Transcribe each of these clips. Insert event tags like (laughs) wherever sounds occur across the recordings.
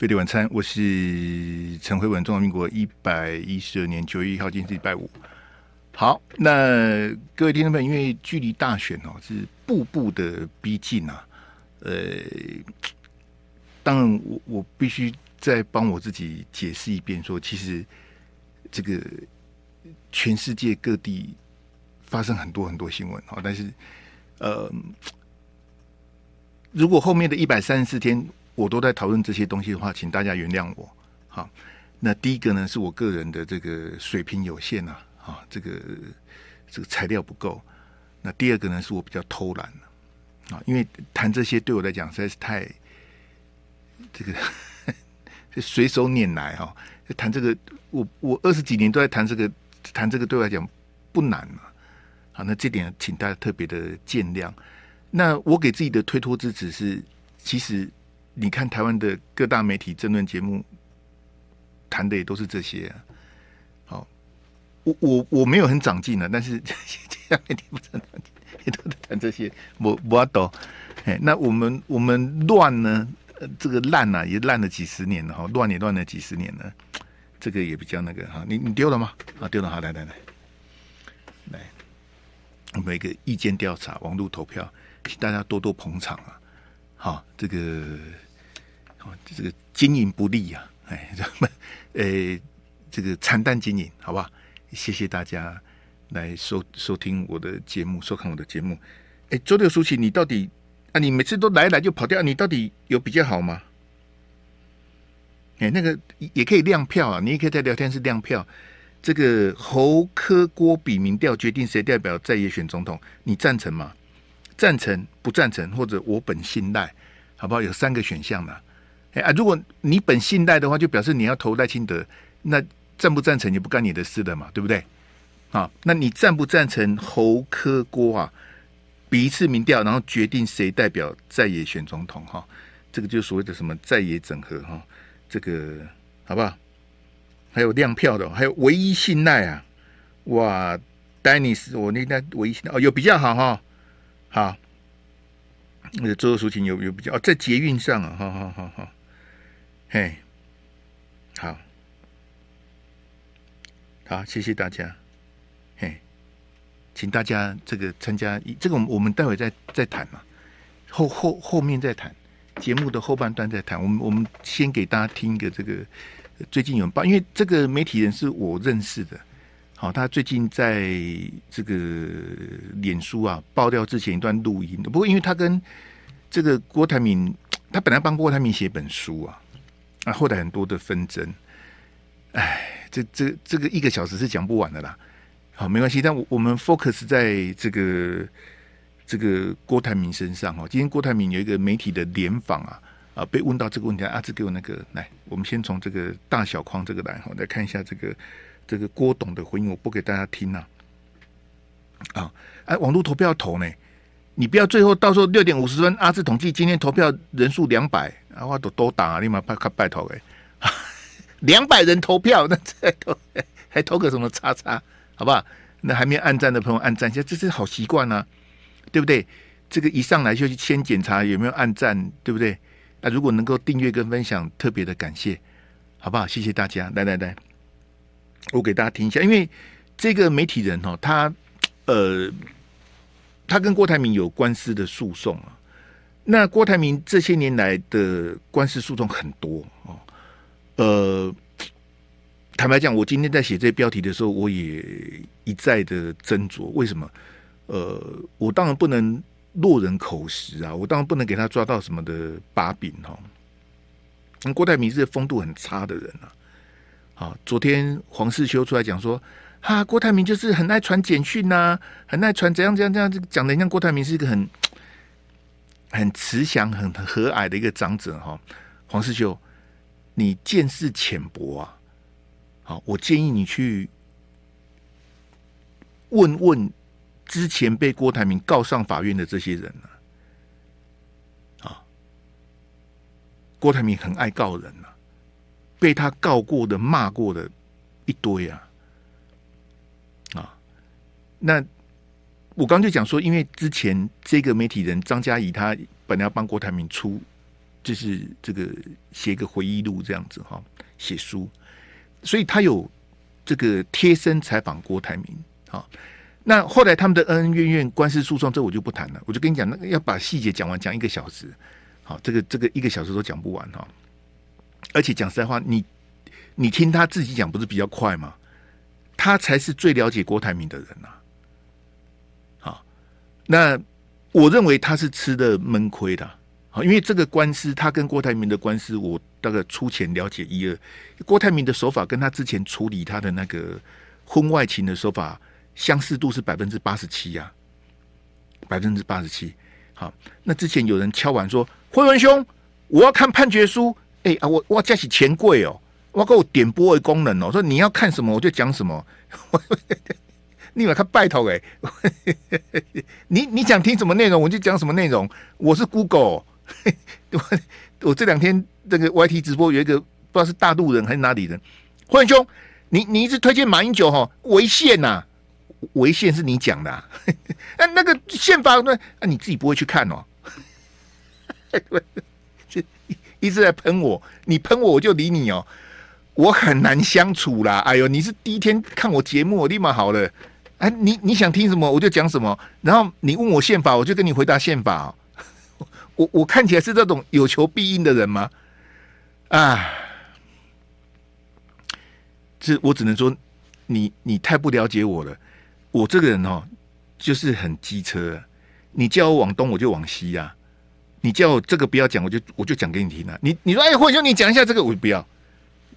飞碟晚餐，我是陈慧文，中华民国一百一十二年九月一号，今天是礼拜五。好，那各位听众朋友，因为距离大选哦是步步的逼近啊，呃，当然我我必须再帮我自己解释一遍说，说其实这个全世界各地发生很多很多新闻啊，但是呃，如果后面的一百三十四天。我都在讨论这些东西的话，请大家原谅我。好，那第一个呢，是我个人的这个水平有限啊，啊，这个这个材料不够。那第二个呢，是我比较偷懒啊，因为谈这些对我来讲实在是太这个 (laughs) 随手拈来哈。谈这个，我我二十几年都在谈这个，谈这个对我来讲不难嘛。好，那这点请大家特别的见谅。那我给自己的推脱之词是，其实。你看台湾的各大媒体争论节目谈的也都是这些啊。好，我我我没有很长进啊，但是 (laughs) 这些媒体不长进，也都在谈这些。我我懂。哎，那我们我们乱呢？这个烂啊，也烂了几十年了哈，乱也乱了几十年了。这个也比较那个哈，你你丢了吗？啊，丢了，好，来来来，来，我们一个意见调查，网络投票，请大家多多捧场啊。好，这个，好，这个经营不利呀，哎，咱 (laughs) 们，呃，这个惨淡经营，好不好？谢谢大家来收收听我的节目，收看我的节目。哎，周六舒淇，你到底啊？你每次都来来就跑掉，你到底有比较好吗？哎，那个也可以亮票啊，你也可以在聊天室亮票。这个侯科郭比民调决定谁代表在野选总统，你赞成吗？赞成、不赞成，或者我本信赖，好不好？有三个选项的。哎啊，如果你本信赖的话，就表示你要投赖清德。那赞不赞成也不干你的事的嘛，对不对？好，那你赞不赞成侯科郭啊？比一次民调，然后决定谁代表在野选总统哈？这个就所谓的什么在野整合哈？这个好不好？还有亮票的，还有唯一信赖啊！哇，丹尼斯，我那那唯一信赖哦，有比较好哈。好，那个周淑琴有有比较哦，在捷运上啊，好好好好，嘿，好，好，谢谢大家，嘿，请大家这个参加，这个我们我们待会再再谈嘛，后后后面再谈，节目的后半段再谈，我们我们先给大家听一个这个最近有报，因为这个媒体人是我认识的。好，他最近在这个脸书啊爆料之前一段录音，不过因为他跟这个郭台铭，他本来帮郭台铭写本书啊，啊，后来很多的纷争，哎，这这这个一个小时是讲不完的啦。好，没关系，但我我们 focus 在这个这个郭台铭身上哈。今天郭台铭有一个媒体的联访啊，啊，被问到这个问题，啊，志给我那个来，我们先从这个大小框这个来哈，来看一下这个。这个郭董的回应我不给大家听呐，啊，哎，网络投票投呢，你不要最后到时候六点五十分阿志统计今天投票人数两百，啊，我都都打，立马拜开拜托哎，(laughs) 两百人投票，那这投 (laughs) 还投个什么叉叉，好不好？那还没有按赞的朋友按赞一下，这是好习惯啊，对不对？这个一上来就去先检查有没有按赞，对不对？啊，如果能够订阅跟分享，特别的感谢，好不好？谢谢大家，来来来。我给大家听一下，因为这个媒体人哦，他呃，他跟郭台铭有官司的诉讼啊。那郭台铭这些年来的官司诉讼很多哦。呃，坦白讲，我今天在写这些标题的时候，我也一再的斟酌。为什么？呃，我当然不能落人口实啊，我当然不能给他抓到什么的把柄哈。郭台铭是风度很差的人啊。啊，昨天黄世修出来讲说，哈、郭台铭就是很爱传简讯呐，很爱传怎样怎样怎样，讲的像郭台铭是一个很很慈祥、很和蔼的一个长者哈。黄世修，你见识浅薄啊！好，我建议你去问问之前被郭台铭告上法院的这些人啊。啊，郭台铭很爱告人啊。被他告过的、骂过的一堆啊，啊，那我刚就讲说，因为之前这个媒体人张嘉仪，他本来要帮郭台铭出就是这个写一个回忆录这样子哈，写书，所以他有这个贴身采访郭台铭啊。那后来他们的恩恩怨怨、官司诉讼，这我就不谈了。我就跟你讲，那个要把细节讲完，讲一个小时，好，这个这个一个小时都讲不完哈。而且讲实在话，你你听他自己讲，不是比较快吗？他才是最了解郭台铭的人呐。那我认为他是吃的闷亏的。好，因为这个官司，他跟郭台铭的官司，我大概粗浅了解一二。郭台铭的手法跟他之前处理他的那个婚外情的手法。相似度是百分之八十七呀，百分之八十七。好，那之前有人敲碗说：“辉文兄，我要看判决书。欸”哎啊，我我加起钱柜哦，我给我点播的功能哦。说你要看什么，我就讲什么。你把他拜托哎，(laughs) 你你想听什么内容，我就讲什么内容。我是 Google，我 (laughs) 我这两天这个 YT 直播有一个不知道是大陆人还是哪里人。辉文兄，你你一直推荐马英九哈违宪呐？违宪是你讲的，啊，(laughs) 那那个宪法那那你自己不会去看哦？这一直在喷我，你喷我我就理你哦，我很难相处啦。哎呦，你是第一天看我节目，我立马好了。哎，你你想听什么我就讲什么，然后你问我宪法，我就跟你回答宪法，哦。我我看起来是这种有求必应的人吗？啊，这我只能说你你太不了解我了。我这个人哦，就是很机车。你叫我往东，我就往西呀、你叫我这个不要讲，我就我就讲给你听啊。你你说哎，或者你讲一下这个，我不要。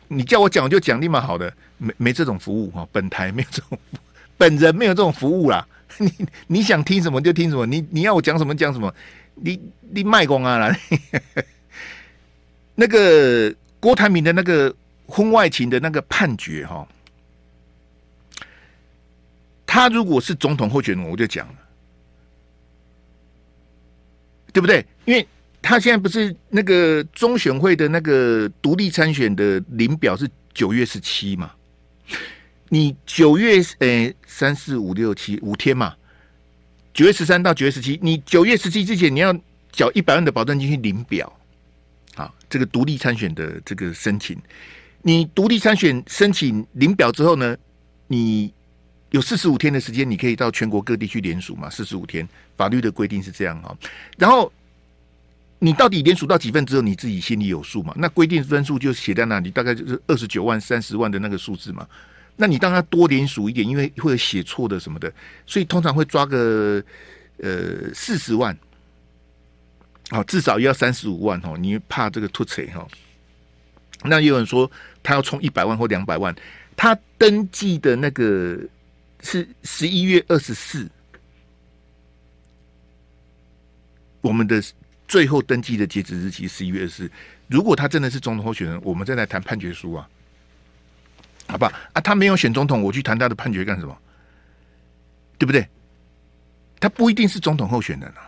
你叫我讲，我就讲立马好的，没没这种服务哈。本台没有这种，本人没有这种服务啦。(laughs) 你你想听什么就听什么，你你要我讲什么讲什么。你你卖光啊啦。(laughs) 那个郭台铭的那个婚外情的那个判决哈。他如果是总统候选人，我就讲了，对不对？因为他现在不是那个中选会的那个独立参选的领表是九月十七嘛？你九月诶三四五六七五天嘛？九月十三到九月十七，你九月十七之前你要缴一百万的保证金去领表啊，这个独立参选的这个申请，你独立参选申请领表之后呢，你。有四十五天的时间，你可以到全国各地去联署嘛？四十五天，法律的规定是这样哈。然后你到底联署到几份之后，你自己心里有数嘛？那规定分数就写在那里，大概就是二十九万、三十万的那个数字嘛。那你当他多联署一点，因为会有写错的什么的，所以通常会抓个呃四十万，好，至少要三十五万哦。你怕这个突槌哈？那也有人说他要充一百万或两百万，他登记的那个。是十一月二十四，我们的最后登记的截止日期十一月二十四。如果他真的是总统候选人，我们再来谈判决书啊，好吧？啊，他没有选总统，我去谈他的判决干什么？对不对？他不一定是总统候选人啊。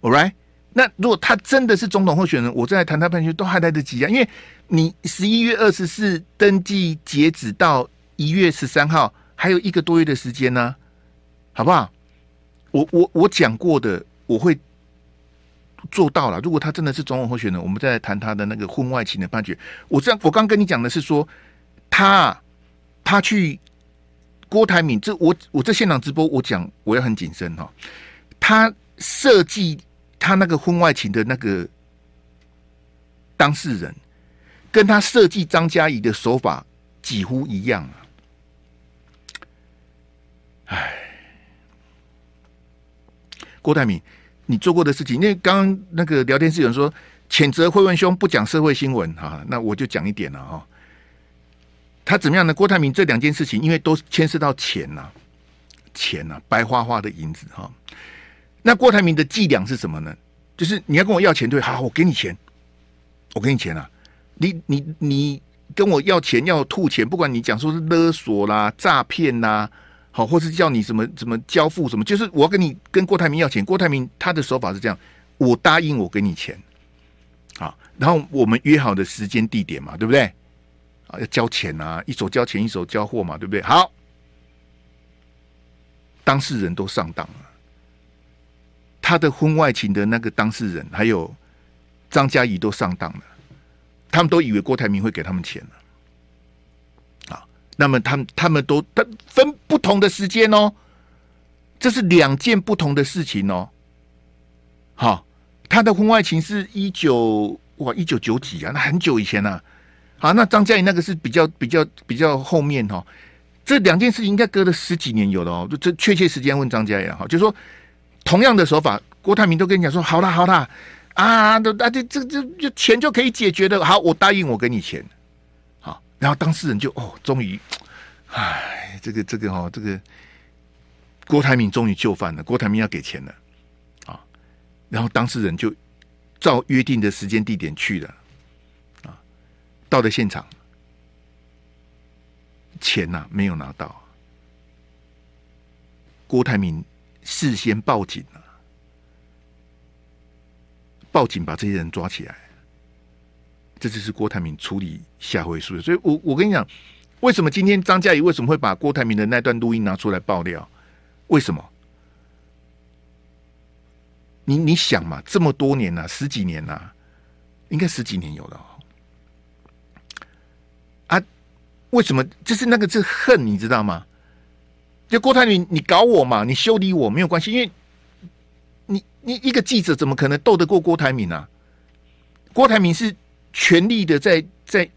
All right，那如果他真的是总统候选人，我再来谈他判决都还来得及啊，因为你十一月二十四登记截止到一月十三号。还有一个多月的时间呢，好不好？我我我讲过的，我会做到了。如果他真的是总统候选人，我们再来谈他的那个婚外情的判决。我这样，我刚跟你讲的是说，他他去郭台铭，这我我这现场直播，我讲我要很谨慎哈。他设计他那个婚外情的那个当事人，跟他设计张嘉仪的手法几乎一样啊。哎，郭台铭，你做过的事情，因为刚刚那个聊天室有人说谴责辉文兄不讲社会新闻哈，那我就讲一点了哈。他怎么样呢？郭台铭这两件事情，因为都牵涉到钱呐，钱呐，白花花的银子哈。那郭台铭的伎俩是什么呢？就是你要跟我要钱，对，好，我给你钱，我给你钱啊，你你你跟我要钱要吐钱，不管你讲说是勒索啦、诈骗啦。好，或是叫你什么什么交付什么，就是我要跟你跟郭台铭要钱。郭台铭他的手法是这样，我答应我给你钱，好，然后我们约好的时间地点嘛，对不对？啊，要交钱啊，一手交钱一手交货嘛，对不对？好，当事人都上当了，他的婚外情的那个当事人，还有张嘉怡都上当了，他们都以为郭台铭会给他们钱了。啊，那么他们他们都他分不同的时间哦，这是两件不同的事情哦。好，他的婚外情是一九哇一九九几啊，那很久以前啊。好，那张嘉仪那个是比较比较比较后面哦。这两件事情应该隔了十几年有了哦。就这确切时间问张嘉仪哈，就说同样的手法，郭台铭都跟你讲说好啦好啦啊，都啊这这这钱就可以解决的。好，我答应我给你钱。好，然后当事人就哦，终于，哎，这个这个哦，这个郭台铭终于就范了，郭台铭要给钱了。啊，然后当事人就照约定的时间地点去了。到了现场，钱呐、啊、没有拿到。郭台铭事先报警了，报警把这些人抓起来。这就是郭台铭处理下回书的。所以我我跟你讲，为什么今天张嘉仪为什么会把郭台铭的那段录音拿出来爆料？为什么？你你想嘛，这么多年了、十几年了、啊，应该十几年有了。为什么？就是那个是恨，你知道吗？就郭台铭，你搞我嘛，你修理我没有关系，因为你你一个记者怎么可能斗得过郭台铭啊？郭台铭是全力的在在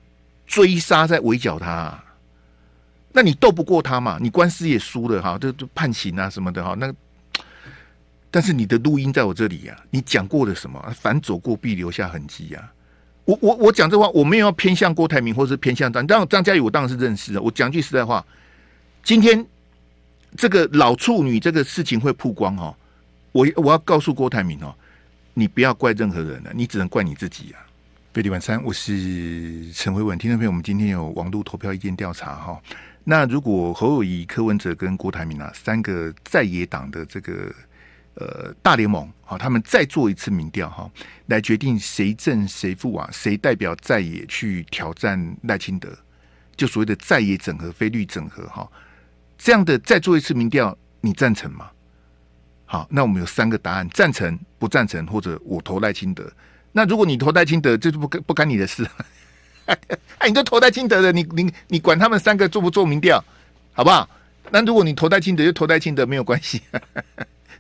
追杀，在围剿他，那你斗不过他嘛？你官司也输了哈，都都判刑啊什么的哈。那但是你的录音在我这里呀，你讲过了什么？反走过必留下痕迹呀。我我我讲这话，我没有要偏向郭台铭，或是偏向张。当然张嘉仪，我当然是认识的。我讲句实在话，今天这个老处女这个事情会曝光哦，我我要告诉郭台铭哦，你不要怪任何人了，你只能怪你自己啊。飞利晚餐，我是陈慧文，听众朋友，我们今天有网络投票意见调查哈。那如果侯友宜、柯文哲跟郭台铭啊三个在野党的这个。呃，大联盟好，他们再做一次民调哈，来决定谁胜谁负啊？谁代表在野去挑战赖清德？就所谓的在野整合、非绿整合哈，这样的再做一次民调，你赞成吗？好，那我们有三个答案：赞成、不赞成，或者我投赖清德。那如果你投赖清德，这就不干不干你的事。哎，(laughs) 你都投赖清德的，你你你管他们三个做不做民调，好不好？那如果你投赖清德，就投赖清德没有关系。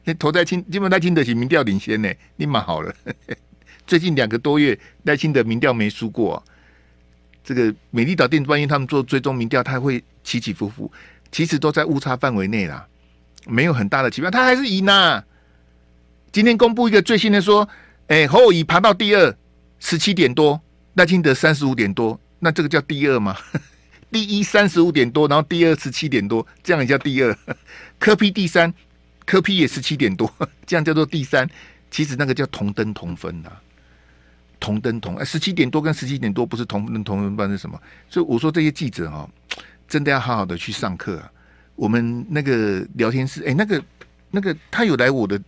那投在清，基本赖清德是民调领先呢，你蛮好了。(laughs) 最近两个多月，赖清德民调没输过、这个美丽岛电子报，因他们做追踪民调，他会起起伏伏，其实都在误差范围内啦，没有很大的起伏，他还是赢呐、今天公布一个最新的说，哎、欸，侯友爬到第二，十七点多，赖清德三十五点多，那这个叫第二吗？(laughs) 第一三十五点多，然后第二十七点多，这样也叫第二。(laughs) 柯 P 第三。科 P 也十七点多，(laughs) 这样叫做第三。其实那个叫同登同分呐、啊，同登同哎，十七点多跟十七点多不是同登同分，不是什么？所以我说这些记者哈、哦，真的要好好的去上课啊。我们那个聊天室，哎，那个那个他有来我的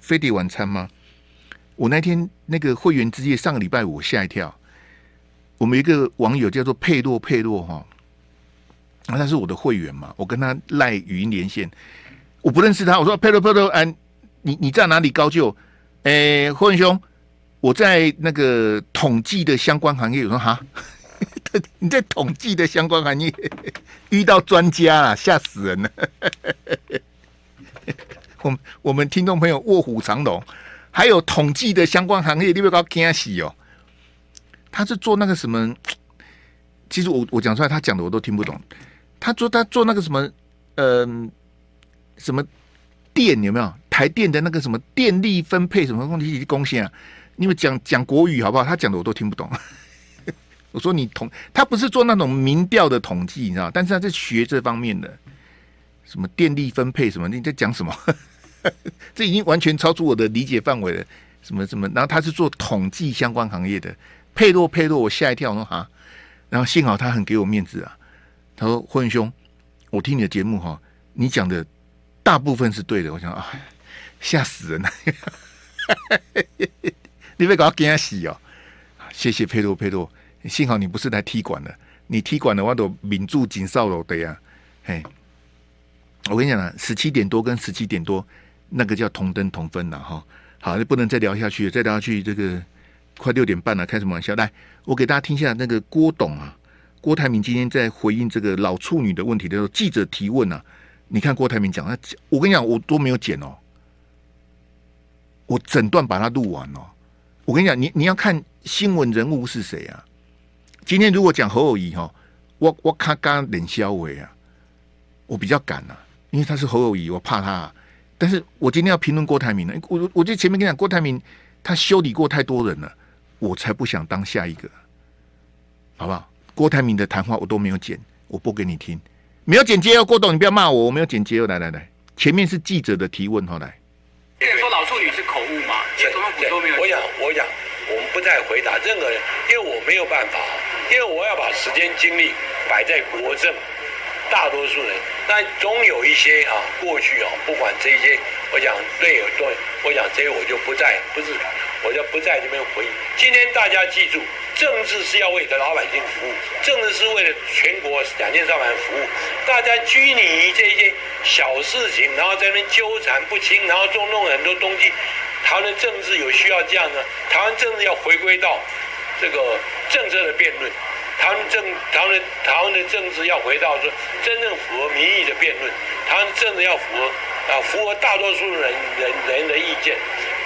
飞碟晚餐吗？我那天那个会员之夜上个礼拜五吓一跳。我们一个网友叫做佩洛佩洛哈，那是我的会员嘛，我跟他赖语音连线。我不认识他，我说佩洛佩洛，哎，你你在哪里高就？哎，霍文兄，我在那个统计的相关行业。我说哈，你在统计的相关行业遇到专家了，吓死人了。(laughs) 我我们听众朋友卧虎藏龙，还有统计的相关行业，你不要惊喜哦。他是做那个什么？其实我我讲出来，他讲的我都听不懂。他做他做那个什么？嗯、什么电有没有台电的那个什么电力分配什么东西贡献啊？你们讲讲国语好不好？他讲的我都听不懂。(laughs) 我说你统他不是做那种民调的统计，你知道？但是他是学这方面的，什么电力分配什么？你在讲什么？(laughs) 这已经完全超出我的理解范围了。什么什么？然后他是做统计相关行业的，佩洛佩洛，我吓一跳，我说哈。然后幸好他很给我面子啊，他说霍兄，我听你的节目哈，你讲的。大部分是对的，我想啊，吓死人了！(laughs) 你别搞惊死哦！谢谢佩洛佩洛，幸好你不是来踢馆的，你踢馆的话都抿住紧哨了对呀。嘿，我跟你讲啊，十七点多跟十七点多那个叫同灯同分了哈。好，你不能再聊下去，再聊下去这个快六点半了，开什么玩笑？来，我给大家听一下那个郭董啊，郭台铭今天在回应这个老处女的问题的时候，记者提问啊，你看郭台铭讲，他我跟你讲，我都没有剪哦，我整段把它录完哦。我跟你讲，你你要看新闻人物是谁啊？今天如果讲侯友谊哈，我我看刚脸肖伟啊，我比较敢、啊，因为他是侯友谊，我怕他、啊。但是我今天要评论郭台铭呢，我我就前面跟你讲，郭台铭他修理过太多人了，我才不想当下一个，好不好？郭台铭的谈话我都没有剪，我播给你听，没有剪接哦，郭董你不要骂我，我没有剪接哦，来来来，前面是记者的提问，好来。说老处女是口误吗？总统府都没有。我想，我想，我们不再回答任何人，因为我没有办法，因为我要把时间精力摆在国政，大多数人，但总有一些啊，过去啊，不管这些，我想对有对，我想这些我就不再，不是，我就不在这边回应。今天大家记住。政治是要为的老百姓服务，政治是为了全国两千三百万服务。大家拘泥于这些小事情，然后在那边纠缠不清，然后中弄很多东西。台湾的政治有需要这样呢？台湾政治要回归到这个政策的辩论。台湾政台湾的台湾的政治要回到说真正符合民意的辩论。台湾政治要符合啊符合大多数人人人的意见。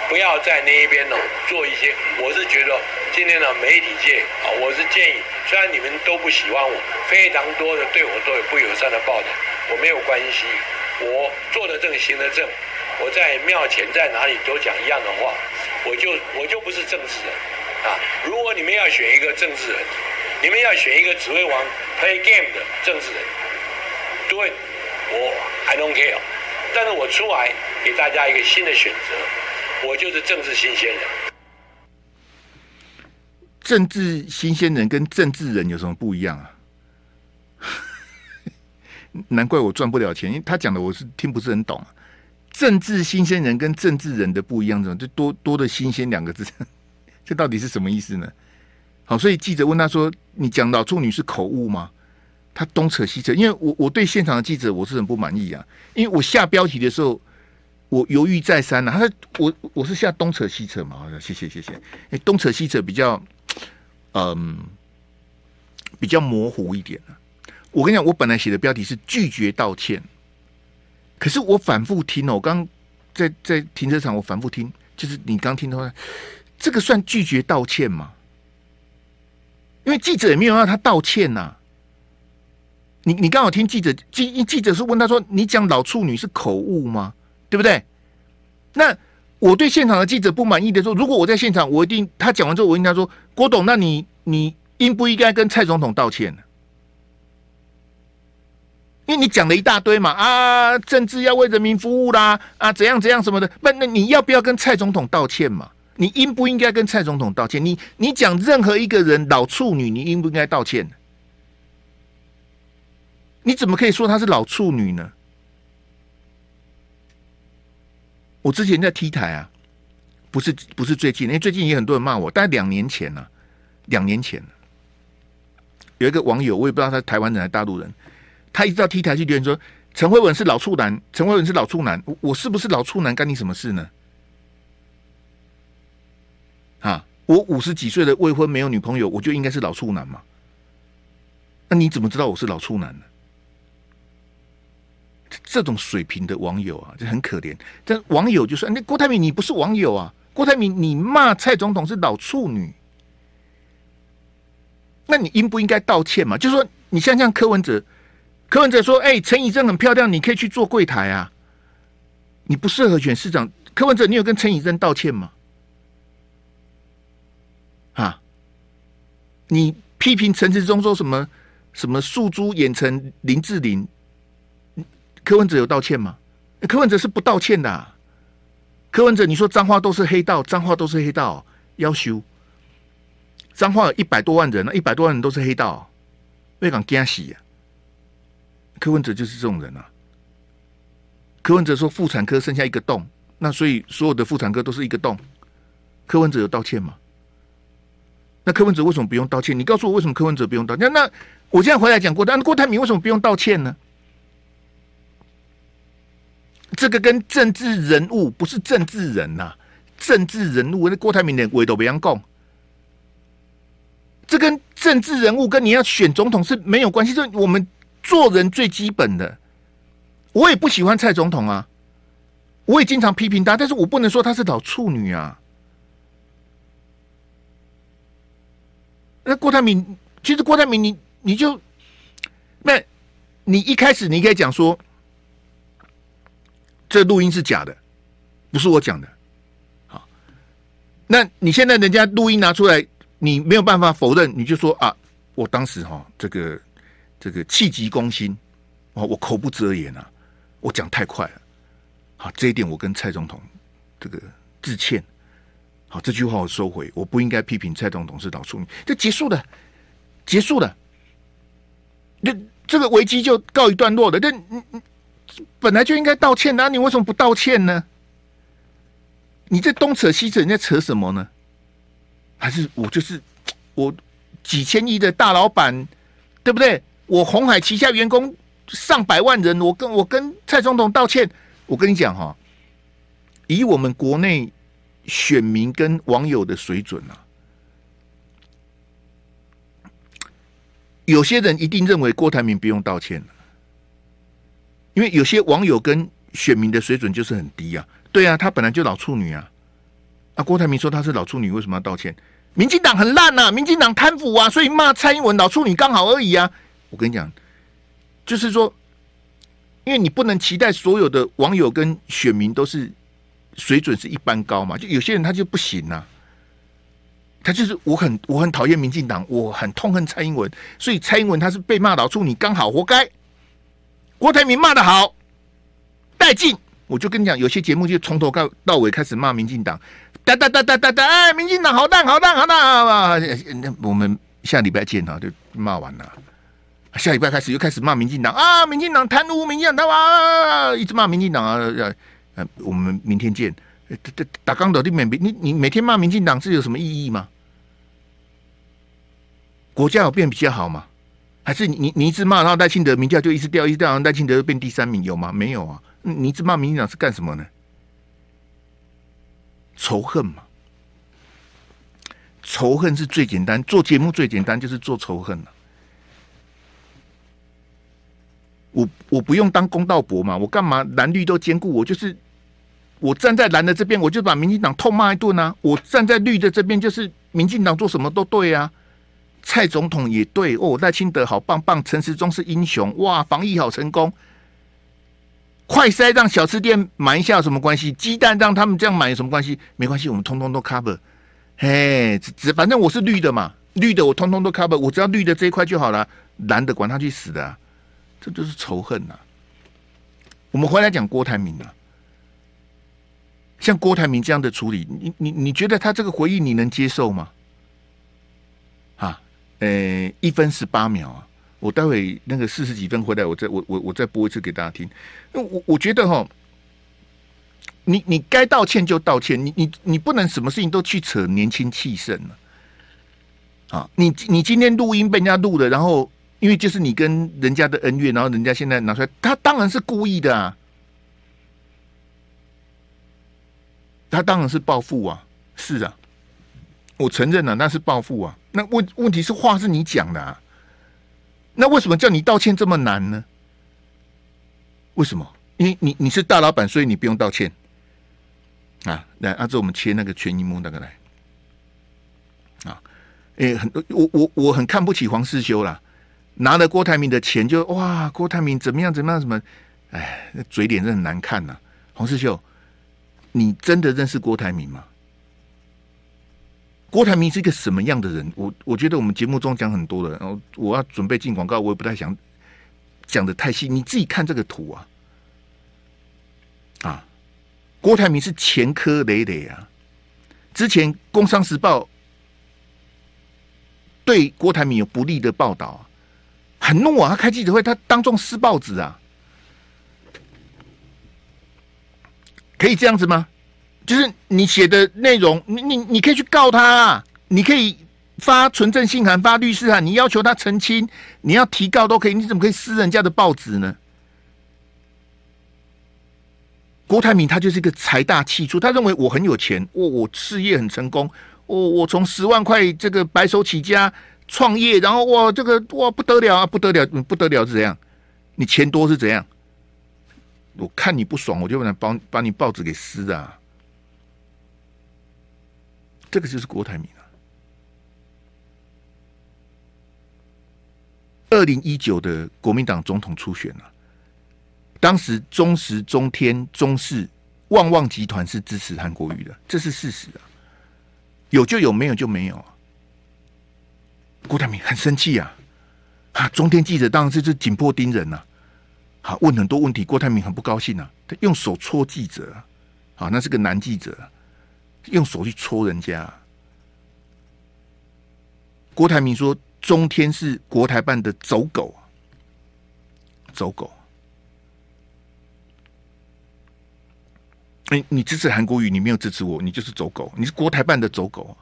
不要在那一边呢做一些，我是觉得今天的媒体界啊，我是建议，虽然你们都不喜欢我，非常多的对我都有不友善的报道，我没有关系，我做的正行得正，我在庙前在哪里都讲一样的话，我就我就不是政治人啊。如果你们要选一个政治人，你们要选一个只会玩 play game 的政治人，对，我 I don't care，但是我出来给大家一个新的选择。我就是政治新鲜人。政治新鲜人跟政治人有什么不一样啊？(laughs) 难怪我赚不了钱，因为他讲的我是听不是很懂啊。政治新鲜人跟政治人的不一样，怎么就多多的新鲜两个字？(laughs) 这到底是什么意思呢？好，所以记者问他说：“你讲老处女是口误吗？”他东扯西扯，因为我我对现场的记者我是很不满意啊，因为我下标题的时候。我犹豫再三了、啊，他说我我是下东扯西扯嘛，谢谢谢谢，哎，东扯西扯比较，嗯，比较模糊一点、啊、我跟你讲，我本来写的标题是拒绝道歉，可是我反复听哦，刚在在停车场我反复听，就是你刚听的话，这个算拒绝道歉吗？因为记者也没有让他道歉呐、你你刚好听记者记记者是问他说，你讲老处女是口误吗？对不对？那我对现场的记者不满意的说，如果我在现场，我一定他讲完之后，我应该说郭董，那你你应不应该跟蔡总统道歉呢？因为你讲了一大堆嘛，啊，政治要为人民服务啦，啊，怎样怎样什么的，那那你要不要跟蔡总统道歉嘛？你应不应该跟蔡总统道歉？你你讲任何一个人老处女，你应不应该道歉？你怎么可以说她是老处女呢？我之前在 T 台啊，不是不是最近，因为最近也很多人骂我。大概两年前呢、两年前有一个网友，我也不知道他是台湾人还是大陆人，他一直到 T 台去留言说陈慧文是老处男，陈慧文是老处男，我是不是老处男，干你什么事呢？啊，我五十几岁的未婚没有女朋友，我就应该是老处男嘛？那你怎么知道我是老处男呢？这种水平的网友啊，就很可怜。但网友就说：“那郭台铭，你不是网友啊？郭台铭，你骂蔡总统是老处女，那你应不应该道歉嘛？就说，你像像柯文哲，柯文哲说：‘哎、陈以正很漂亮，你可以去做柜台啊。’你不适合选市长。柯文哲，你有跟陈以正道歉吗？啊？你批评陈时中说什么什么诉诸演成林志玲？”柯文哲有道歉吗？柯文哲是不道歉的、啊。柯文哲，你说脏话都是黑道，脏话都是黑道，要修。脏话有一百多万人，一百多万人都是黑道，被讲惊死呀。柯文哲就是这种人啊。柯文哲说妇产科剩下一个洞，那所以所有的妇产科都是一个洞。柯文哲有道歉吗？那柯文哲为什么不用道歉？你告诉我为什么柯文哲不用道歉？那我现在回来讲郭台，郭台铭为什么不用道歉呢？这个跟政治人物不是政治人呐、政治人物那郭台铭连鬼都不让讲，这跟政治人物跟你要选总统是没有关系。这我们做人最基本的。我也不喜欢蔡总统啊，我也经常批评他，但是我不能说他是老处女啊。那郭台铭，其实郭台铭，你你就那，你一开始你可以讲说，这录音是假的，不是我讲的。好，那你现在人家录音拿出来，你没有办法否认，你就说啊，我当时哈这个这个气急攻心，哦，我口不择言啊。我讲太快了，好，这一点我跟蔡总统这个致歉。好，这句话我收回，我不应该批评蔡总统是老处女。这结束了，结束了，那这个危机就告一段落了。那嗯嗯本来就应该道歉的，你为什么不道歉呢？你这东扯西扯，你在扯什么呢？还是我就是 (tsk) 我几千亿的大老板，对不对？我鸿海旗下员工。上百万人，我跟我跟蔡总统道歉。我跟你讲哈，以我们国内选民跟网友的水准啊，有些人一定认为郭台铭不用道歉，因为有些网友跟选民的水准就是很低啊。对啊，他本来就老处女啊。啊，郭台铭说他是老处女，为什么要道歉？民进党很烂呐，民进党贪腐啊，所以骂蔡英文老处女刚好而已啊。我跟你讲。就是说，因为你不能期待所有的网友跟选民都是水准是一般高嘛，就有些人他就不行呐、啊，他就是我很我很讨厌民进党，我很痛恨蔡英文，所以蔡英文他是被骂老处女刚好活该。郭台铭骂的好，带劲，我就跟你讲，有些节目就从头到到尾开始骂民进党，哒哒哒哒哒哒，哎，民进党好烂好烂好烂啊！那我们下礼拜见啊，就骂完了。下礼拜开始又开始骂民进党啊！民进党贪污，民进党啊！一直骂民进党啊！呃，我们明天见。打打刚倒的每你你每天骂民进党是有什么意义吗？国家有变比较好吗？还是你你你一直骂，然后赖清德民调就一直掉，一直掉，然后赖清德变第三名有吗？没有啊！你一直骂民进党是干什么呢？仇恨嘛！仇恨是最简单，做节目最简单就是做仇恨了。我我不用当公道伯嘛，我干嘛蓝绿都兼顾？我就是我站在蓝的这边，我就把民进党痛骂一顿啊！我站在绿的这边，就是民进党做什么都对啊。蔡总统也对哦，赖清德好棒棒，陈时中是英雄哇，防疫好成功。快筛让小吃店买一下有什么关系？鸡蛋让他们这样买有什么关系？没关系，我们通通都 cover。嘿，只只反正我是绿的嘛，绿的我通通都 cover，我只要绿的这一块就好了，蓝的管他去死的。这就是仇恨呐、啊！我们回来讲郭台铭啊，像郭台铭这样的处理，你你你觉得他这个回应你能接受吗？呃，一分十八秒啊！我待会那个四十几分回来，我再我我我再播一次给大家听。那我我觉得哈，你你该道歉就道歉，你你你不能什么事情都去扯年轻气盛了啊！你你今天录音被人家录了，然后。因为就是你跟人家的恩怨，然后人家现在拿出来，他当然是故意的啊，他当然是报复啊，是啊，我承认了，那是报复啊。那问问题是话是你讲的啊，那为什么叫你道歉这么难呢？为什么？因为你你是大老板，所以你不用道歉啊。来，按照我们切那个全银幕那个来啊，哎，很多我我我很看不起黄世修啦。拿了郭台铭的钱就哇，郭台铭怎么样怎么样怎么？哎，那嘴脸是很难看呐、黄世修，你真的认识郭台铭吗？郭台铭是一个什么样的人？我我觉得我们节目中讲很多的，然后我要准备进广告，我也不太想讲的太细。你自己看这个图啊，啊，郭台铭是前科累累啊。之前《工商时报》对郭台铭有不利的报道啊。很怒啊！他开记者会，他当众撕报纸啊，可以这样子吗？就是你写的内容，你你你可以去告他啊，你可以发纯正信函、发律师函，你要求他澄清，你要提告都可以。你怎么可以撕人家的报纸呢？郭台铭他就是一个财大气粗，他认为我很有钱，我我事业很成功，我我从十万块这个白手起家。创业，然后哇，这个哇不得了啊，不得了，不得了是怎样？你钱多是怎样？我看你不爽，我就把把把你报纸给撕啊！这个就是郭台铭啊。二零一九的国民党总统初选啊，当时中时、中天、中视、旺旺集团是支持韩国瑜的，这是事实啊。有就有，没有就没有啊。郭台铭很生气啊！啊，中天记者当然是是紧迫盯人呐、啊。好，问很多问题，郭台铭很不高兴啊，他用手戳记者啊，好，那是个男记者，用手去戳人家。郭台铭说：“中天是国台办的走狗，走狗。你你支持韩国瑜，你没有支持我，你就是走狗，你是国台办的走狗。”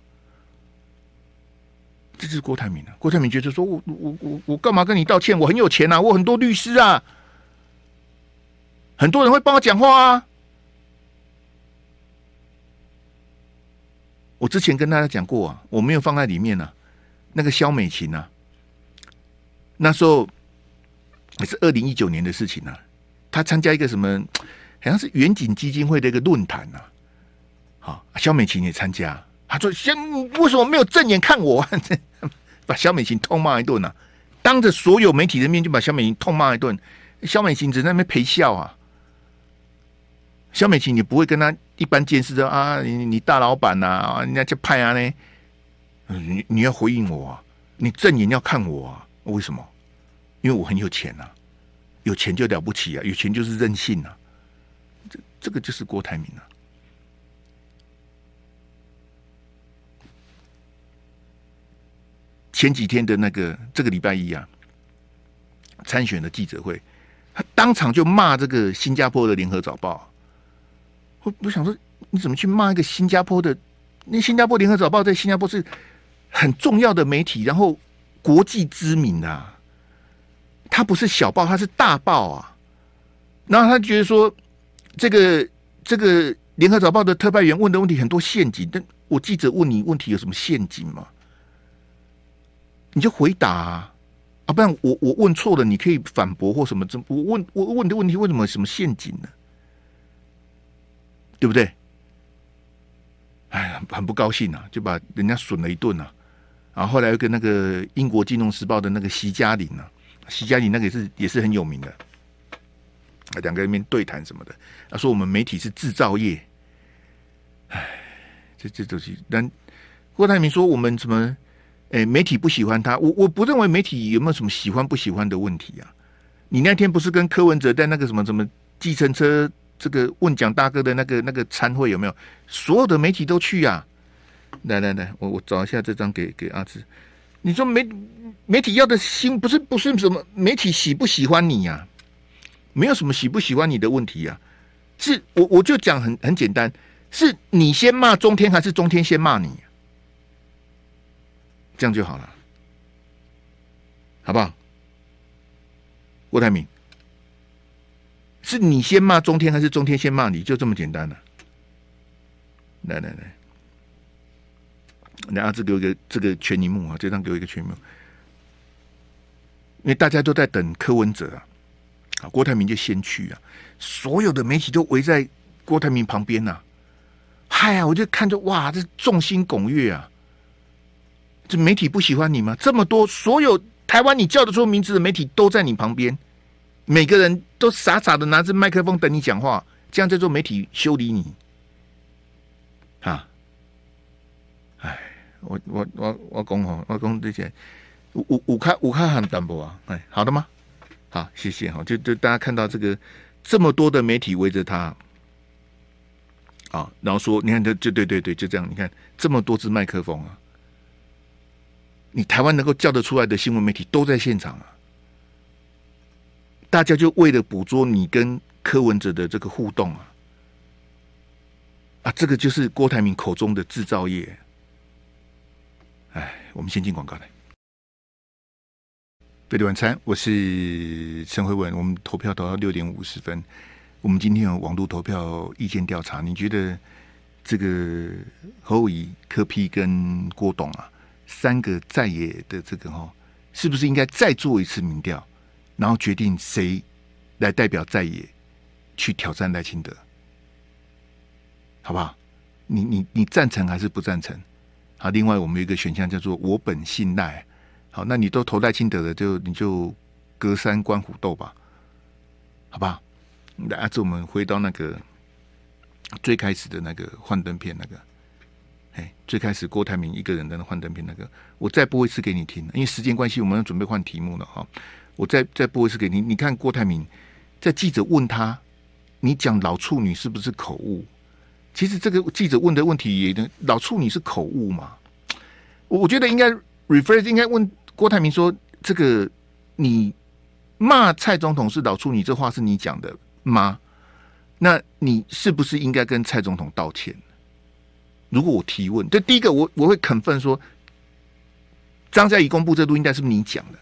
这是郭台铭啊！郭台铭觉得说：“我我我我干嘛跟你道歉？我很有钱啊，我很多律师啊。”很多人会帮我讲话啊！我之前跟大家讲过啊，我没有放在里面啊。那个萧美琴啊，那时候也是二零一九年的事情啊。他参加一个什么，好像是远景基金会的一个论坛啊。好，萧美琴也参加。他说：“先为什么没有正眼看我？” (laughs) 把萧美琴痛骂一顿啊！当着所有媒体的面就把萧美琴痛骂一顿。萧美琴只在那边陪笑啊。萧美琴，你不会跟他一般见识的啊？你你大老板呐、啊，人家就派啊呢？你你要回应我啊！你正眼要看我啊？为什么？因为我很有钱啊，有钱就了不起啊，有钱就是任性啊！这这个就是郭台铭啊！前几天的那个这个礼拜一啊，参选的记者会，他当场就骂这个新加坡的联合早报。我我想说，你怎么去骂一个新加坡的？那新加坡联合早报在新加坡是很重要的媒体，然后国际知名的啊，它不是小报，它是大报啊。然后他觉得说，这个这个联合早报的特派员问的问题很多陷阱，但我记者问你问题有什么陷阱吗？你就回答啊，啊不然我我问错了，你可以反驳或什么？这我问我问的问题为什么什么陷阱呢？对不对？哎呀，很不高兴啊，就把人家损了一顿啊。然后后来又跟那个英国金融时报的那个席嘉玲啊，席嘉玲那个也是也是很有名的，啊两个人面对谈什么的。他说我们媒体是制造业，哎，这这东西。但郭台铭说我们什么？哎，媒体不喜欢他。我我不认为媒体有没有什么喜欢不喜欢的问题啊。你那天不是跟柯文哲在那个什么什么计程车？这个问蒋大哥的那个那个餐会有没有？所有的媒体都去呀、啊！来来来，我我找一下这张给给阿志。你说媒媒体要的心不是不是什么媒体喜不喜欢你呀、啊？没有什么喜不喜欢你的问题呀、啊。是我我就讲很很简单，是你先骂中天还是中天先骂你？这样就好了，好不好？郭台铭。是你先骂中天，还是中天先骂你？就这么简单了、来来来，然后这给我一个这个全萤幕啊，这张给我一个全萤幕，因为大家都在等柯文哲啊，啊，郭台铭就先去啊，所有的媒体都围在郭台铭旁边呐、嗨呀，我就看着哇，这众星拱月啊，这媒体不喜欢你吗？这么多，所有台湾你叫得出名字的媒体都在你旁边。每个人都傻傻的拿着麦克风等你讲话，这样在做媒体修理你，啊！哎，我我我我讲哦，我讲这些五五五卡五开很淡薄啊，哎，好的吗？好，谢谢哈，就就大家看到这个这么多的媒体围着他，啊，然后说，你看这就对对对，就这样，你看这么多支麦克风啊，你台湾能够叫得出来的新闻媒体都在现场啊。大家就为了捕捉你跟柯文哲的这个互动啊，啊，这个就是郭台铭口中的制造业。哎，我们先进广告来。费力晚餐，我是陈慧文。我们投票投到六点五十分。我们今天有网络投票意见调查，你觉得这个侯友宜、柯 P 跟郭董啊，三个在野的这个哈，是不是应该再做一次民调，然后决定谁来代表在野去挑战赖清德，好不好？你你你赞成还是不赞成？好，另外我们有一个选项叫做我本信赖，好，那你都投赖清德的，就你就隔山观虎斗吧，好吧？来，这我们回到那个最开始的那个幻灯片那个。哎，最开始郭台铭一个人的幻灯片那个，我再播一次给你听，因为时间关系，我们要准备换题目了哈。我再再播一次给你，你看郭台铭在记者问他，你讲老处女是不是口误？其实这个记者问的问题也，老处女是口误嘛？我觉得应该 rephrase，应该问郭台铭说，这个你骂蔡总统是老处女，这话是你讲的吗？那你是不是应该跟蔡总统道歉？如果我提问，这第一个我我会肯分说，张嘉仪公布这录音带是不是你讲的？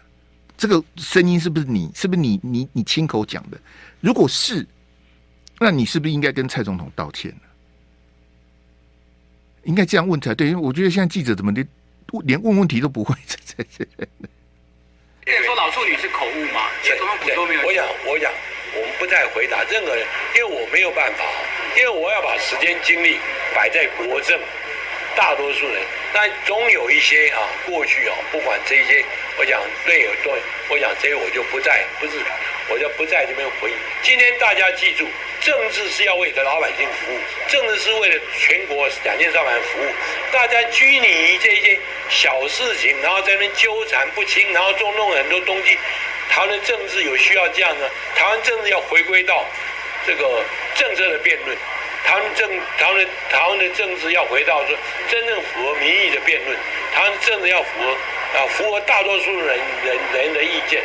这个声音是不是你？是不是你你你亲口讲的？如果是，那你是不是应该跟蔡总统道歉呢？应该这样问才对，因为我觉得现在记者怎么连连问问题都不会？这这这，有人说老处女是口误吗？连总统府都没有。我想，我想，我们不再回答任何人，因为我没有办法，因为我要把时间精力。摆在国政，大多数人，但总有一些啊，过去啊，不管这些，我讲对有对，我讲这些我就不在，不是，我就不在这边回应。今天大家记住，政治是要为老百姓服务，政治是为了全国两千三百万服务。大家拘泥于这些小事情，然后在那边纠缠不清，然后中弄很多东西。台湾的政治有需要这样的，台湾政治要回归到这个政策的辩论。台湾政台湾的台湾的政治要回到说真正符合民意的辩论，台湾政治要符合啊符合大多数人人人的意见，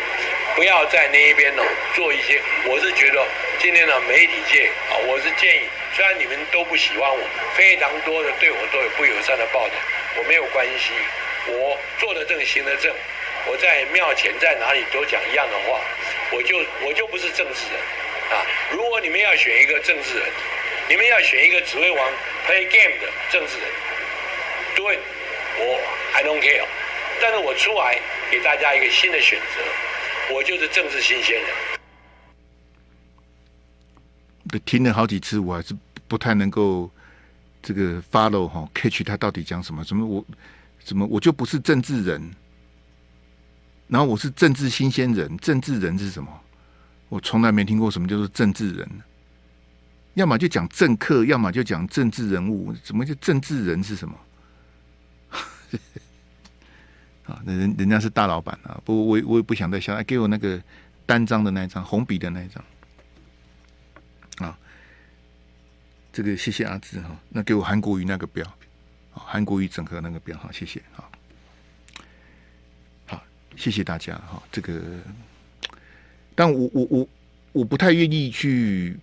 不要在那一边呢做一些。我是觉得今天的媒体界啊，我是建议，虽然你们都不喜欢我，非常多的对我都有不友善的报道，我没有关系，我做的正行得正，我在庙前在哪里都讲一样的话，我就我就不是政治人啊。如果你们要选一个政治人。你们要选一个指挥王 play game 的政治人，对，我 I don't care，但是我出来给大家一个新的选择，我就是政治新鲜人。听了好几次，我还是不太能够这个 follow 哈 catch 他到底讲什么？什么我怎么我就不是政治人？然后我是政治新鲜人，政治人是什么？我从来没听过什么叫做政治人。要么就讲政客，要么就讲政治人物。怎么就政治人是什么？(laughs) 啊，那人人家是大老板啊！不，我我也不想再笑。给我那个单张的那一张，红笔的那一张。啊，这个谢谢阿志哈。那给我韩国瑜那个表，韩国瑜整合那个表哈，谢谢好，好，谢谢大家哈。这个，但我我我我不太愿意去。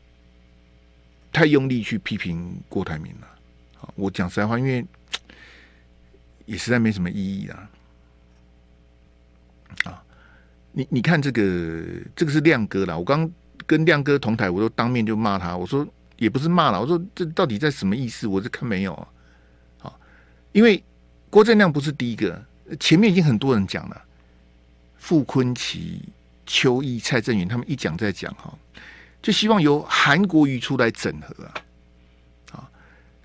太用力去批评郭台铭了，好，我讲实在话，因为 (tsk) 也实在没什么意义啊。啊，你你看这个，这个是亮哥啦。我刚跟亮哥同台，我都当面就骂他，我说也不是骂了，我说这到底在什么意思？我这看没有啊。好，因为郭正亮不是第一个，前面已经很多人讲了，傅坤奇、邱毅、蔡正元他们一讲再讲哈。就希望由韩国瑜出来整合啊，啊，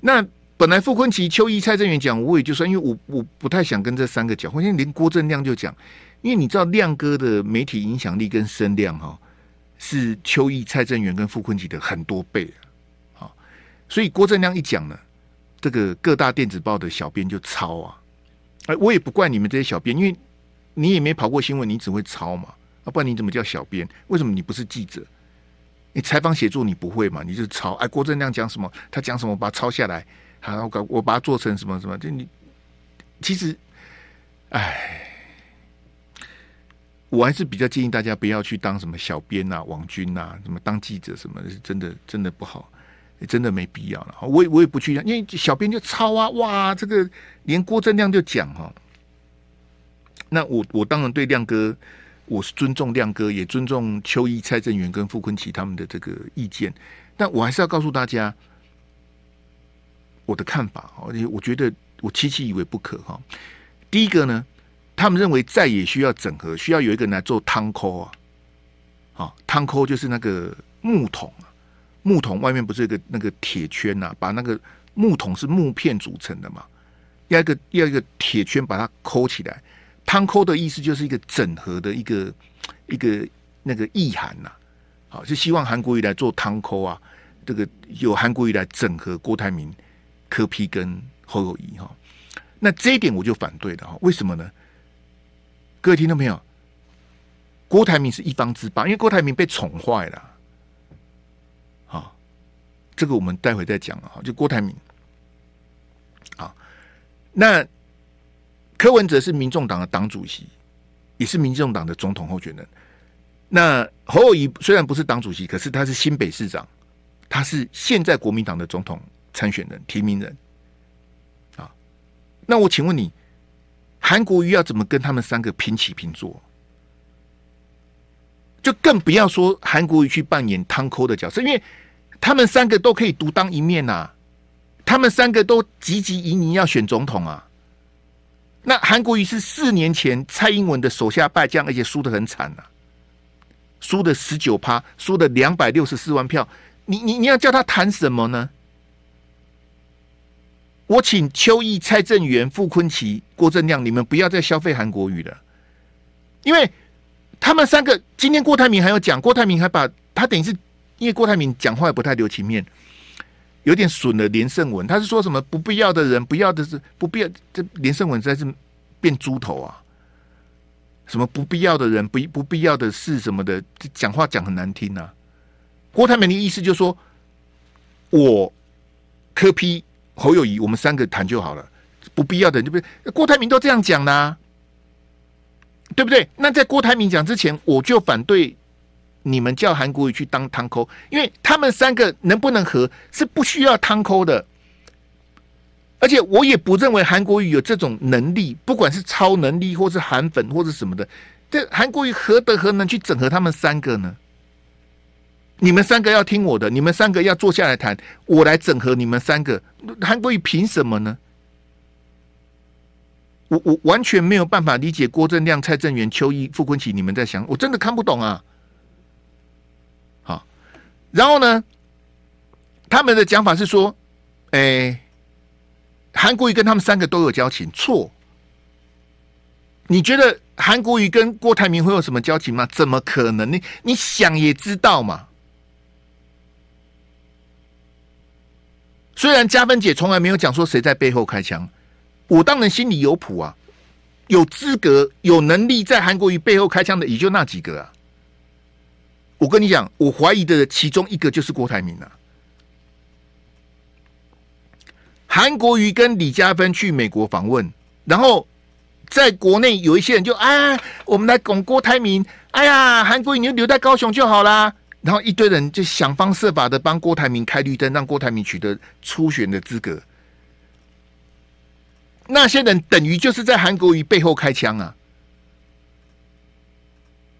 那本来傅崐萁、邱毅、蔡正元讲，我也就算，因为我我不太想跟这三个讲，我现在连郭正亮就讲，因为你知道亮哥的媒体影响力跟声量哈，是邱毅、蔡正元跟傅崐萁的很多倍啊，所以郭正亮一讲呢，这个各大电子报的小编就抄啊，哎，我也不怪你们这些小编，因为你也没跑过新闻，你只会抄嘛，啊，不然你怎么叫小编？为什么你不是记者？你采访写作你不会嘛？你就抄哎，郭正亮讲什么，他讲什么，把它抄下来，好，我搞我把它做成什么什么。就你其实，哎，我还是比较建议大家不要去当什么小编啊、网军啊，什么当记者什么，是真的真的不好，真的没必要了。我也我也不去，因为小编就抄啊，哇，这个连郭正亮就讲哈。那我我当然对亮哥。我是尊重亮哥，也尊重邱毅、蔡正元跟傅昆萁他们的这个意见，但我还是要告诉大家我的看法。而且我觉得我期期以为不可哈。第一个呢，他们认为在野需要整合，需要有一个人来做汤扣啊。啊，汤扣就是那个木桶啊，木桶外面不是有一个那个铁圈呐、把那个木桶是木片组成的嘛，要一个要一个铁圈把它扣起来。汤扣的意思就是一个整合的一个一个那个意涵呐、好，就希望韩国瑜来做汤扣啊，这个由韩国瑜来整合郭台铭、柯 P 跟侯友谊哈。那这一点我就反对了哈，为什么呢？各位听众朋友，郭台铭是一方之霸，因为郭台铭被宠坏了。好，这个我们待会再讲啊。就郭台铭，啊，那柯文哲是民众党的党主席，也是民众党的总统候选人。那侯友宜虽然不是党主席，可是他是新北市长，他是现在国民党的总统参选人、提名人。啊，那我请问你，韩国瑜要怎么跟他们三个平起平坐？就更不要说韩国瑜去扮演汤扣的角色，因为他们三个都可以独当一面呐、啊，他们三个都积极营营要选总统啊。那韩国瑜是四年前蔡英文的手下败将，而且输得很惨啊。输的十九趴，输的两百六十四万票，你你你要叫他谈什么呢？我请邱毅、蔡正元、傅崐萁、郭正亮，你们不要再消费韩国瑜了，因为他们三个今天郭台铭还要讲，郭台铭还把他等于是因为郭台铭讲话也不太留情面，有点损了连胜文，他是说什么不必要的人，不要的是不必要，这连胜文实在是变猪头啊。什么不必要的人，不不必要的事什么的，讲话讲很难听呐、啊。郭台铭的意思就是说，我柯 P 侯友谊，我们三个谈就好了。不必要的人就不郭台铭都这样讲啦，对不对？那在郭台铭讲之前，我就反对你们叫韩国瑜去当汤扣，因为他们三个能不能合是不需要汤扣的。而且我也不认为韩国瑜有这种能力，不管是超能力，或是韩粉，或是什么的，这韩国瑜何德何能去整合他们三个呢？你们三个要听我的，你们三个要坐下来谈，我来整合你们三个，韩国瑜凭什么呢？我我完全没有办法理解郭正亮、蔡正元、邱毅、傅昆萁，你们在想，我真的看不懂啊。然后呢，他们的讲法是说，哎。韩国瑜跟他们三个都有交情，错？你觉得韩国瑜跟郭台铭会有什么交情吗？怎么可能？你你想也知道嘛。虽然嘉芬姐从来没有讲说谁在背后开枪，我当然心里有谱啊。有资格、有能力在韩国瑜背后开枪的也就那几个啊。我跟你讲，我怀疑的其中一个就是郭台铭啊。韩国瑜跟李嘉芬去美国访问，然后在国内有一些人就啊，我们来拱郭台铭，哎呀，韩国瑜你就留在高雄就好啦。然后一堆人就想方设法的帮郭台铭开绿灯，让郭台铭取得初选的资格。那些人等于就是在韩国瑜背后开枪啊。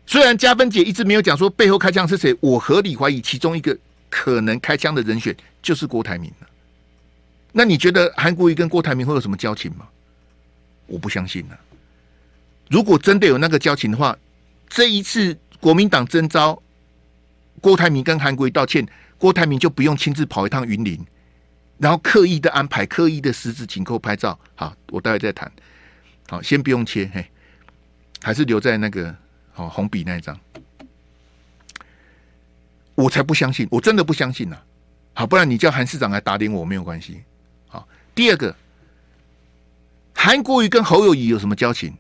虽然嘉芬姐一直没有讲说背后开枪是谁，我合理怀疑其中一个可能开枪的人选就是郭台铭。那你觉得韩国瑜跟郭台铭会有什么交情吗？我不相信呢、啊。如果真的有那个交情的话，这一次国民党征召郭台铭跟韩国瑜道歉，郭台铭就不用亲自跑一趟云林，然后刻意的安排、刻意的十指紧扣拍照。好，我待会再谈。好，先不用切，嘿，还是留在那个好红笔那一张。我才不相信，我真的不相信呢、啊。好，不然你叫韩市长来打脸我没有关系。好第二个，韩国瑜跟侯友谊有什么交情？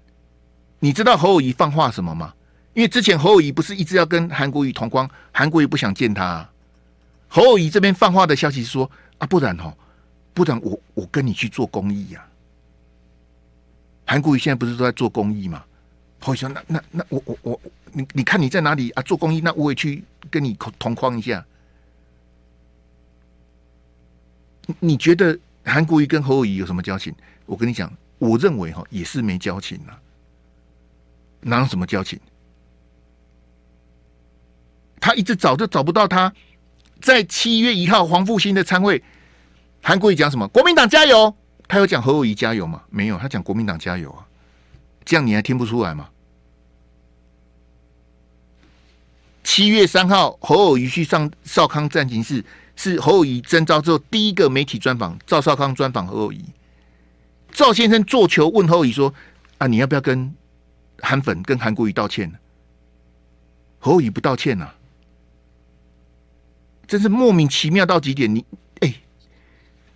你知道侯友谊放话什么吗？因为之前侯友谊不是一直要跟韩国瑜同框，韩国瑜不想见他啊。侯友谊这边放话的消息是说啊，不然哦，不然我我跟你去做公益呀。韩国瑜现在不是都在做公益吗？侯友宜说那那那我我我你你看你在哪里啊？做公益，那我也去跟你同框一下。你你觉得？韩国瑜跟侯友宜有什么交情？我跟你讲，我认为哈也是没交情啊。哪有什么交情？他一直找都找不到他。在七月一号黄复兴的参会，韩国瑜讲什么？国民党加油！他有讲侯友宜加油吗？没有，他讲国民党加油啊。这样你还听不出来吗？七月三号，侯友宜去上少康战情室，是侯友宜征召之后第一个媒体专访。赵少康专访侯友宜，赵先生做球问侯友宜说：“啊，你要不要跟韩粉、跟韩国瑜道歉？”侯友宜不道歉呐、啊，真是莫名其妙到极点。你哎、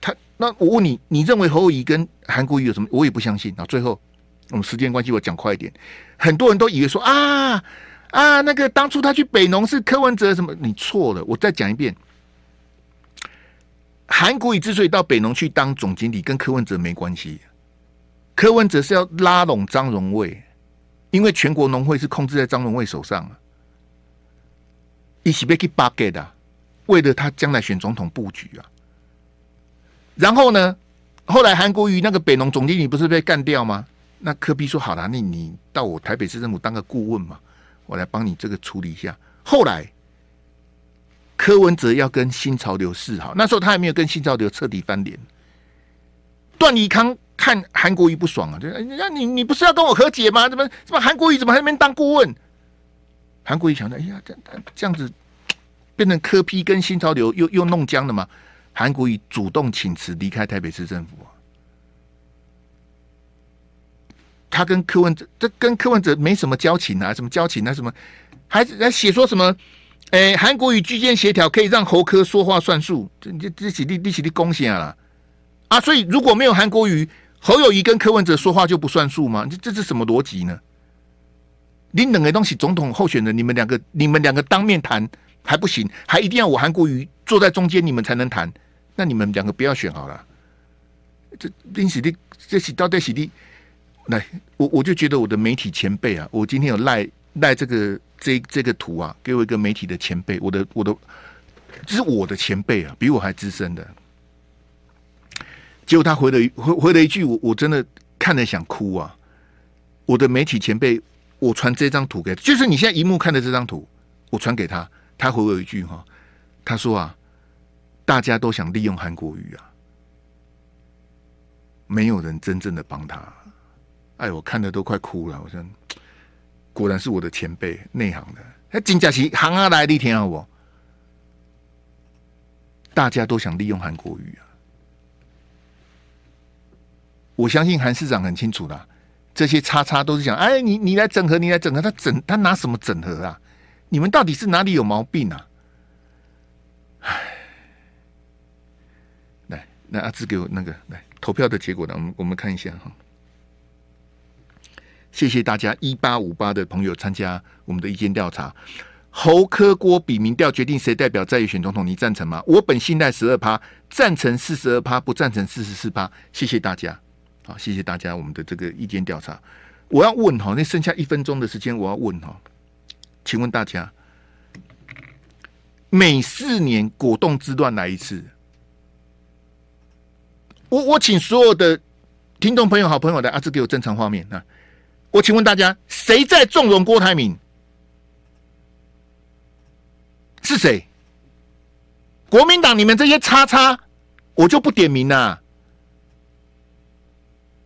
他那我问你，你认为侯友宜跟韩国瑜有什么？我也不相信啊。最后，我们时间关系，我讲快一点。很多人都以为说啊。啊，那个当初他去北农是柯文哲什么？你错了，我再讲一遍。韩国瑜之所以到北农去当总经理，跟柯文哲没关系。柯文哲是要拉拢张荣卫，因为全国农会是控制在张荣卫手上啊。一起被给 bug 的，为了他将来选总统布局啊。然后呢，后来韩国瑜那个北农总经理不是被干掉吗？那柯 P 说好了，那你到我台北市政府当个顾问嘛。我来帮你这个处理一下。后来柯文哲要跟新潮流示好，那时候他还没有跟新潮流彻底翻脸。段宜康看韩国瑜不爽啊，就那你你不是要跟我和解吗？怎么怎么韩国瑜怎么还没当顾问？韩国瑜想到，哎呀，这这样子变成柯批跟新潮流又又弄僵了吗？韩国瑜主动请辞离开台北市政府。他跟柯文哲，这跟柯文哲没什么交情啊，什么交情啊？什么还还写说什么？诶，韩国瑜居间协调可以让侯科说话算数，这这这是你你是你贡献啊！啊，所以如果没有韩国瑜，侯友谊跟柯文哲说话就不算数吗？这这是什么逻辑呢？你冷的东西总统候选人，你们两个你们两个当面谈还不行，还一定要我韩国瑜坐在中间，你们才能谈？那你们两个不要选好了。这你是你这是到底是你？来，我我就觉得我的媒体前辈啊，我今天有赖赖这个这这个图啊，给我一个媒体的前辈，我的我的这是我的前辈啊，比我还资深的。结果他回了回回了一句，我我真的看了想哭啊！我的媒体前辈，我传这张图给，就是你现在荧幕看的这张图，我传给他，他回我一句哈，他说啊，大家都想利用韩国瑜啊，没有人真正的帮他。哎，我看的都快哭了。我说，果然是我的前辈，内行的。哎，金佳琪行啊来的一天啊，我大家都想利用韩国瑜啊。我相信韩市长很清楚的，这些叉叉都是想，哎，你你来整合，你来整合，他整他拿什么整合啊？你们到底是哪里有毛病啊？哎，来，那阿志给我那个来投票的结果呢？我们我们看一下哈。谢谢大家一八五八的朋友参加我们的意见调查。侯科郭比民调决定谁代表在野选总统，你赞成吗？我本信赖十二趴，赞成四十二趴，不赞成四十四趴。谢谢大家，好，谢谢大家我们的这个意见调查。我要问哈，那剩下一分钟的时间，我要问哈，请问大家，每四年果冻之乱来一次，我我请所有的听众朋友、好朋友来，阿志给我正常画面啊。我请问大家，谁在纵容郭台铭？是谁？国民党，你们这些叉叉，我就不点名了。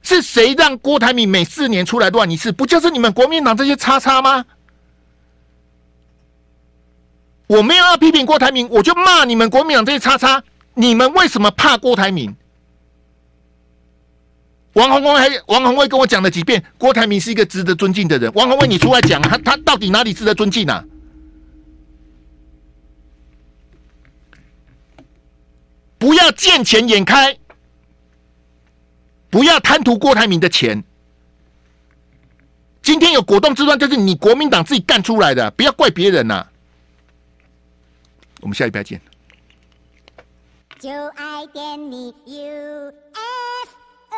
是谁让郭台铭每四年出来乱一次？不就是你们国民党这些叉叉吗？我没有要批评郭台铭，我就骂你们国民党这些叉叉。你们为什么怕郭台铭？王鸿薇还王鸿薇跟我讲了几遍，郭台铭是一个值得尊敬的人。王鸿薇，你出来讲，他他到底哪里值得尊敬啊？不要见钱眼开，不要贪图郭台铭的钱。今天有果冻之乱，就是你国民党自己干出来的，不要怪别人呐、啊。我们下礼拜见。就爱点你 U F。